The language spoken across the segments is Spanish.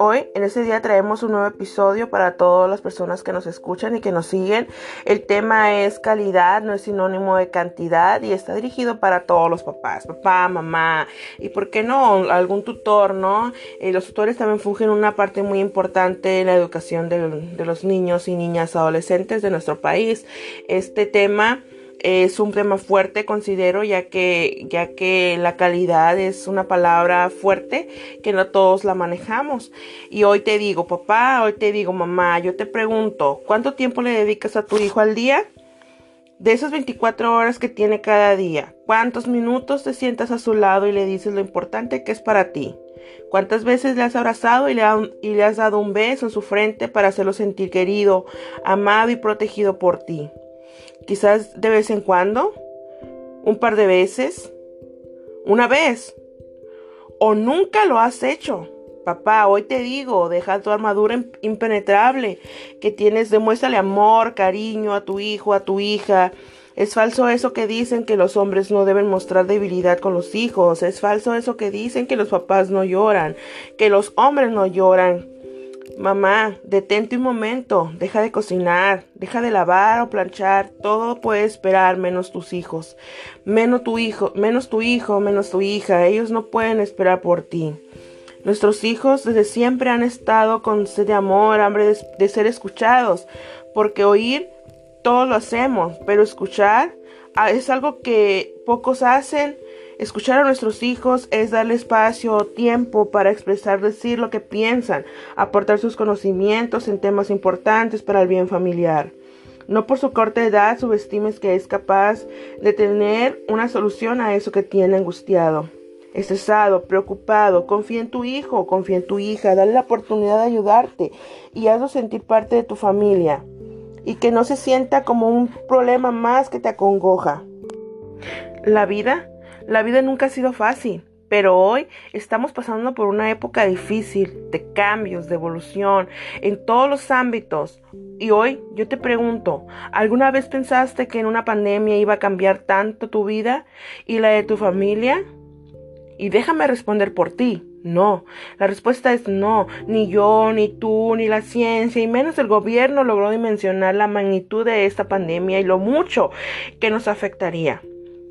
Hoy, en este día, traemos un nuevo episodio para todas las personas que nos escuchan y que nos siguen. El tema es calidad, no es sinónimo de cantidad y está dirigido para todos los papás, papá, mamá y, ¿por qué no?, algún tutor, ¿no? Eh, los tutores también fungen una parte muy importante en la educación de, de los niños y niñas adolescentes de nuestro país. Este tema es un tema fuerte, considero, ya que, ya que la calidad es una palabra fuerte que no todos la manejamos. Y hoy te digo, papá, hoy te digo, mamá, yo te pregunto, ¿cuánto tiempo le dedicas a tu hijo al día? De esas 24 horas que tiene cada día, ¿cuántos minutos te sientas a su lado y le dices lo importante que es para ti? ¿Cuántas veces le has abrazado y le, y le has dado un beso en su frente para hacerlo sentir querido, amado y protegido por ti? Quizás de vez en cuando, un par de veces, una vez, o nunca lo has hecho. Papá, hoy te digo, deja tu armadura impenetrable que tienes, demuéstrale amor, cariño a tu hijo, a tu hija. Es falso eso que dicen que los hombres no deben mostrar debilidad con los hijos. Es falso eso que dicen que los papás no lloran, que los hombres no lloran. Mamá, detente un momento, deja de cocinar, deja de lavar o planchar, todo puede esperar menos tus hijos, menos tu hijo, menos tu hijo, menos tu hija, ellos no pueden esperar por ti. Nuestros hijos desde siempre han estado con sed de amor, hambre de, ser escuchados, porque oír todos lo hacemos, pero escuchar ah, es algo que pocos hacen Escuchar a nuestros hijos es darle espacio o tiempo para expresar, decir lo que piensan, aportar sus conocimientos en temas importantes para el bien familiar. No por su corta edad subestimes que es capaz de tener una solución a eso que tiene angustiado. Estresado, preocupado, confía en tu hijo, confía en tu hija, dale la oportunidad de ayudarte y hazlo sentir parte de tu familia y que no se sienta como un problema más que te acongoja. La vida la vida nunca ha sido fácil, pero hoy estamos pasando por una época difícil de cambios, de evolución en todos los ámbitos. Y hoy yo te pregunto, ¿alguna vez pensaste que en una pandemia iba a cambiar tanto tu vida y la de tu familia? Y déjame responder por ti. No, la respuesta es no, ni yo, ni tú, ni la ciencia, y menos el gobierno logró dimensionar la magnitud de esta pandemia y lo mucho que nos afectaría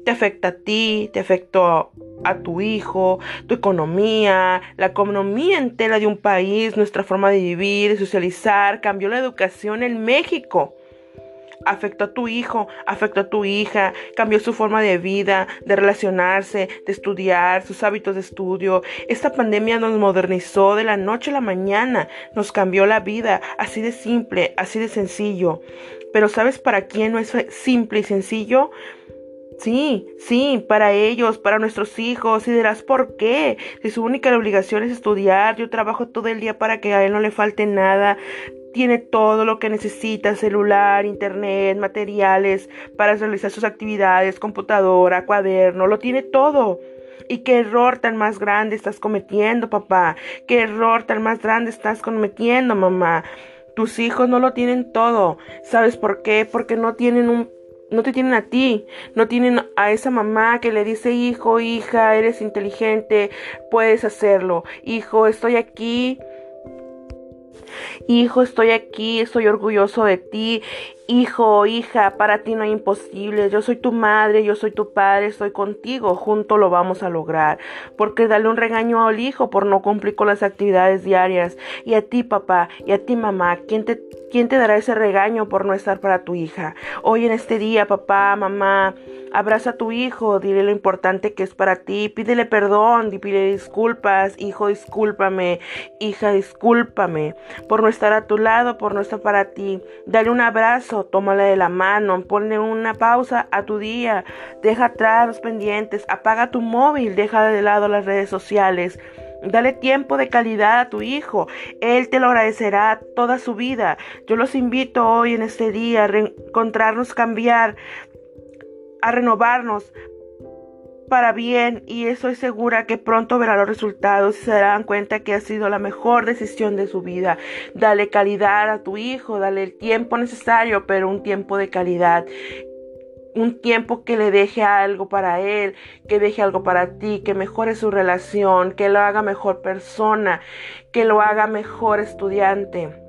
te afecta a ti, te afectó a tu hijo, tu economía, la economía entera de un país, nuestra forma de vivir, de socializar, cambió la educación en México. Afectó a tu hijo, afectó a tu hija, cambió su forma de vida, de relacionarse, de estudiar, sus hábitos de estudio. Esta pandemia nos modernizó de la noche a la mañana, nos cambió la vida, así de simple, así de sencillo. Pero ¿sabes para quién no es simple y sencillo? Sí, sí, para ellos, para nuestros hijos, y dirás, ¿por qué? Si su única obligación es estudiar, yo trabajo todo el día para que a él no le falte nada, tiene todo lo que necesita, celular, internet, materiales para realizar sus actividades, computadora, cuaderno, lo tiene todo. Y qué error tan más grande estás cometiendo, papá. Qué error tan más grande estás cometiendo, mamá. Tus hijos no lo tienen todo. ¿Sabes por qué? Porque no tienen un no te tienen a ti, no tienen a esa mamá que le dice, hijo, hija, eres inteligente, puedes hacerlo, hijo, estoy aquí, hijo, estoy aquí, estoy orgulloso de ti, Hijo, hija, para ti no hay imposible. Yo soy tu madre, yo soy tu padre, estoy contigo. Juntos lo vamos a lograr. Porque dale un regaño al hijo por no cumplir con las actividades diarias. Y a ti, papá, y a ti, mamá, ¿quién te, quién te dará ese regaño por no estar para tu hija? Hoy en este día, papá, mamá, abraza a tu hijo, dile lo importante que es para ti, pídele perdón, pídele disculpas. Hijo, discúlpame. Hija, discúlpame por no estar a tu lado, por no estar para ti. Dale un abrazo tómala de la mano, ponle una pausa a tu día, deja atrás los pendientes, apaga tu móvil, deja de lado las redes sociales. Dale tiempo de calidad a tu hijo. Él te lo agradecerá toda su vida. Yo los invito hoy en este día a reencontrarnos, cambiar, a renovarnos para bien y estoy segura que pronto verá los resultados y se darán cuenta que ha sido la mejor decisión de su vida. Dale calidad a tu hijo, dale el tiempo necesario, pero un tiempo de calidad. un tiempo que le deje algo para él, que deje algo para ti, que mejore su relación, que lo haga mejor persona, que lo haga mejor estudiante.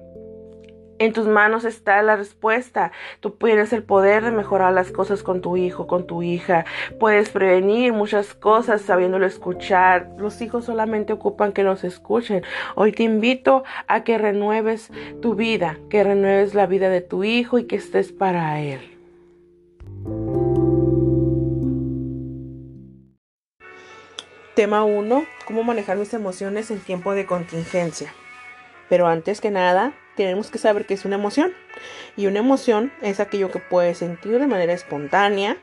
En tus manos está la respuesta. Tú tienes el poder de mejorar las cosas con tu hijo, con tu hija. Puedes prevenir muchas cosas sabiéndolo escuchar. Los hijos solamente ocupan que los escuchen. Hoy te invito a que renueves tu vida, que renueves la vida de tu hijo y que estés para él. Tema 1. ¿Cómo manejar mis emociones en tiempo de contingencia? Pero antes que nada, tenemos que saber que es una emoción. Y una emoción es aquello que puedes sentir de manera espontánea,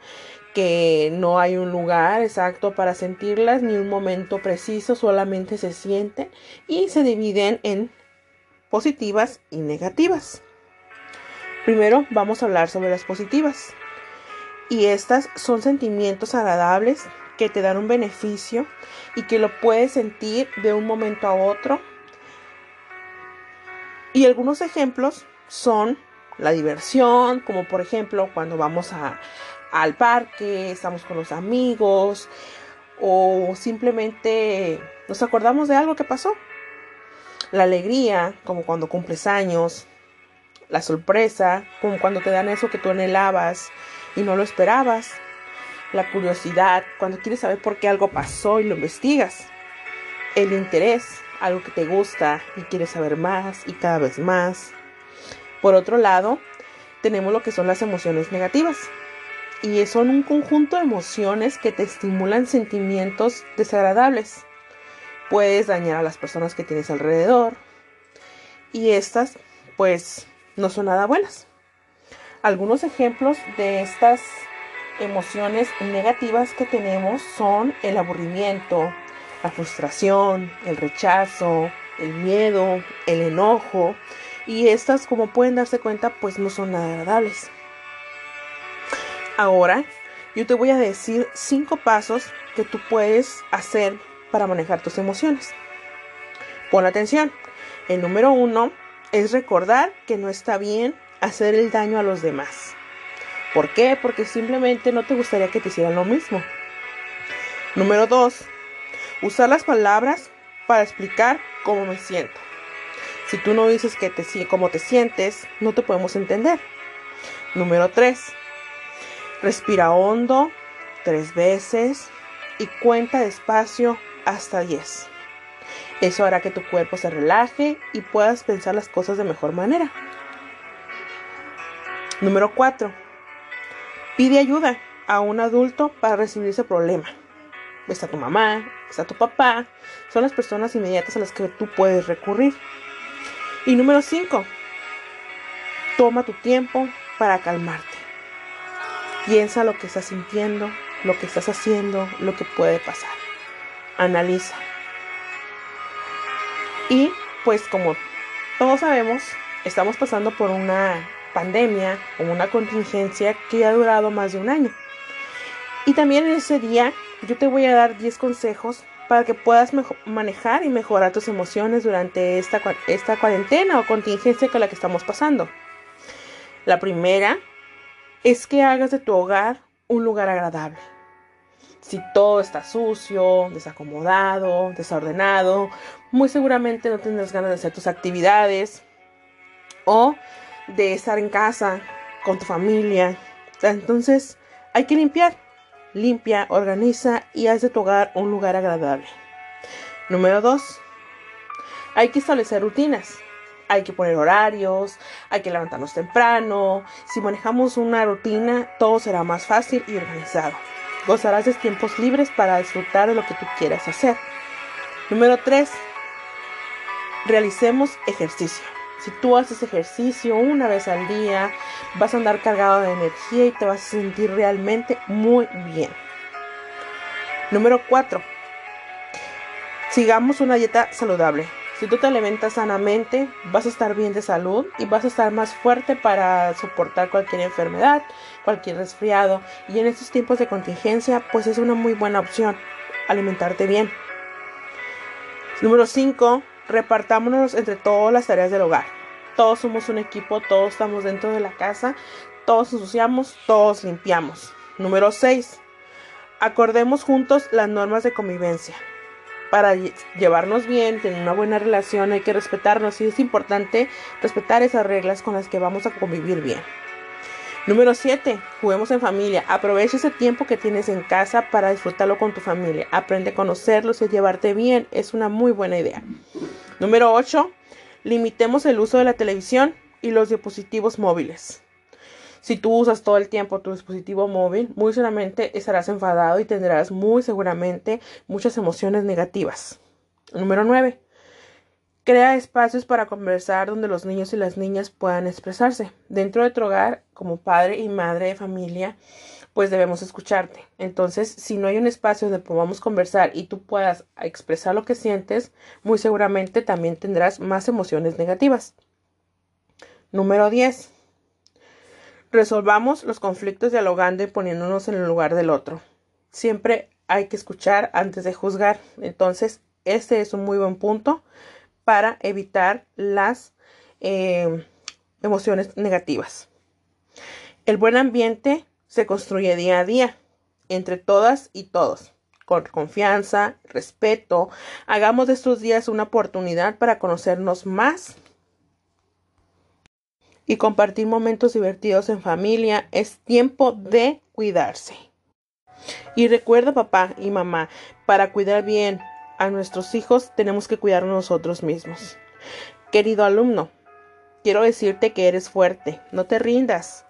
que no hay un lugar exacto para sentirlas ni un momento preciso, solamente se siente y se dividen en positivas y negativas. Primero vamos a hablar sobre las positivas. Y estas son sentimientos agradables que te dan un beneficio y que lo puedes sentir de un momento a otro y algunos ejemplos son la diversión, como por ejemplo cuando vamos a, al parque, estamos con los amigos o simplemente nos acordamos de algo que pasó. La alegría, como cuando cumples años. La sorpresa, como cuando te dan eso que tú anhelabas y no lo esperabas. La curiosidad, cuando quieres saber por qué algo pasó y lo investigas. El interés, algo que te gusta y quieres saber más y cada vez más. Por otro lado, tenemos lo que son las emociones negativas. Y son un conjunto de emociones que te estimulan sentimientos desagradables. Puedes dañar a las personas que tienes alrededor. Y estas, pues, no son nada buenas. Algunos ejemplos de estas emociones negativas que tenemos son el aburrimiento, la frustración, el rechazo, el miedo, el enojo. Y estas, como pueden darse cuenta, pues no son nada agradables. Ahora, yo te voy a decir cinco pasos que tú puedes hacer para manejar tus emociones. Pon atención. El número uno es recordar que no está bien hacer el daño a los demás. ¿Por qué? Porque simplemente no te gustaría que te hicieran lo mismo. Número dos, Usar las palabras para explicar cómo me siento. Si tú no dices que te, cómo te sientes, no te podemos entender. Número 3. Respira hondo tres veces y cuenta despacio hasta 10. Eso hará que tu cuerpo se relaje y puedas pensar las cosas de mejor manera. Número 4. Pide ayuda a un adulto para recibir ese problema está tu mamá, está tu papá, son las personas inmediatas a las que tú puedes recurrir. Y número 5, toma tu tiempo para calmarte. Piensa lo que estás sintiendo, lo que estás haciendo, lo que puede pasar. Analiza. Y pues como todos sabemos, estamos pasando por una pandemia o una contingencia que ha durado más de un año. Y también en ese día yo te voy a dar 10 consejos para que puedas manejar y mejorar tus emociones durante esta, esta cuarentena o contingencia con la que estamos pasando. La primera es que hagas de tu hogar un lugar agradable. Si todo está sucio, desacomodado, desordenado, muy seguramente no tendrás ganas de hacer tus actividades o de estar en casa con tu familia. Entonces hay que limpiar limpia, organiza y haz de tu hogar un lugar agradable. Número 2. Hay que establecer rutinas. Hay que poner horarios, hay que levantarnos temprano. Si manejamos una rutina, todo será más fácil y organizado. Gozarás de tiempos libres para disfrutar de lo que tú quieras hacer. Número 3. Realicemos ejercicio. Si tú haces ejercicio una vez al día, vas a andar cargado de energía y te vas a sentir realmente muy bien. Número 4. Sigamos una dieta saludable. Si tú te alimentas sanamente, vas a estar bien de salud y vas a estar más fuerte para soportar cualquier enfermedad, cualquier resfriado. Y en estos tiempos de contingencia, pues es una muy buena opción alimentarte bien. Número 5 repartámonos entre todas las tareas del hogar. Todos somos un equipo, todos estamos dentro de la casa, Todos ensuciamos, todos limpiamos. Número 6. Acordemos juntos las normas de convivencia. Para llevarnos bien, tener una buena relación, hay que respetarnos y es importante respetar esas reglas con las que vamos a convivir bien. Número 7. Juguemos en familia. Aprovecha ese tiempo que tienes en casa para disfrutarlo con tu familia. Aprende a conocerlos y llevarte bien. Es una muy buena idea. Número 8. Limitemos el uso de la televisión y los dispositivos móviles. Si tú usas todo el tiempo tu dispositivo móvil, muy seguramente estarás enfadado y tendrás muy seguramente muchas emociones negativas. Número 9. Crea espacios para conversar donde los niños y las niñas puedan expresarse. Dentro de tu hogar, como padre y madre de familia, pues debemos escucharte. Entonces, si no hay un espacio donde podamos conversar y tú puedas expresar lo que sientes, muy seguramente también tendrás más emociones negativas. Número 10. Resolvamos los conflictos dialogando y poniéndonos en el lugar del otro. Siempre hay que escuchar antes de juzgar. Entonces, este es un muy buen punto para evitar las eh, emociones negativas. El buen ambiente se construye día a día entre todas y todos. Con confianza, respeto, hagamos de estos días una oportunidad para conocernos más y compartir momentos divertidos en familia. Es tiempo de cuidarse. Y recuerda papá y mamá, para cuidar bien a nuestros hijos tenemos que cuidar nosotros mismos. Querido alumno, quiero decirte que eres fuerte, no te rindas.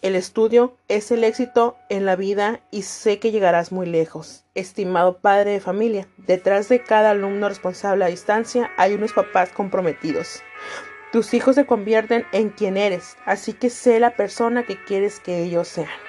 El estudio es el éxito en la vida y sé que llegarás muy lejos. Estimado padre de familia, detrás de cada alumno responsable a distancia hay unos papás comprometidos. Tus hijos se convierten en quien eres, así que sé la persona que quieres que ellos sean.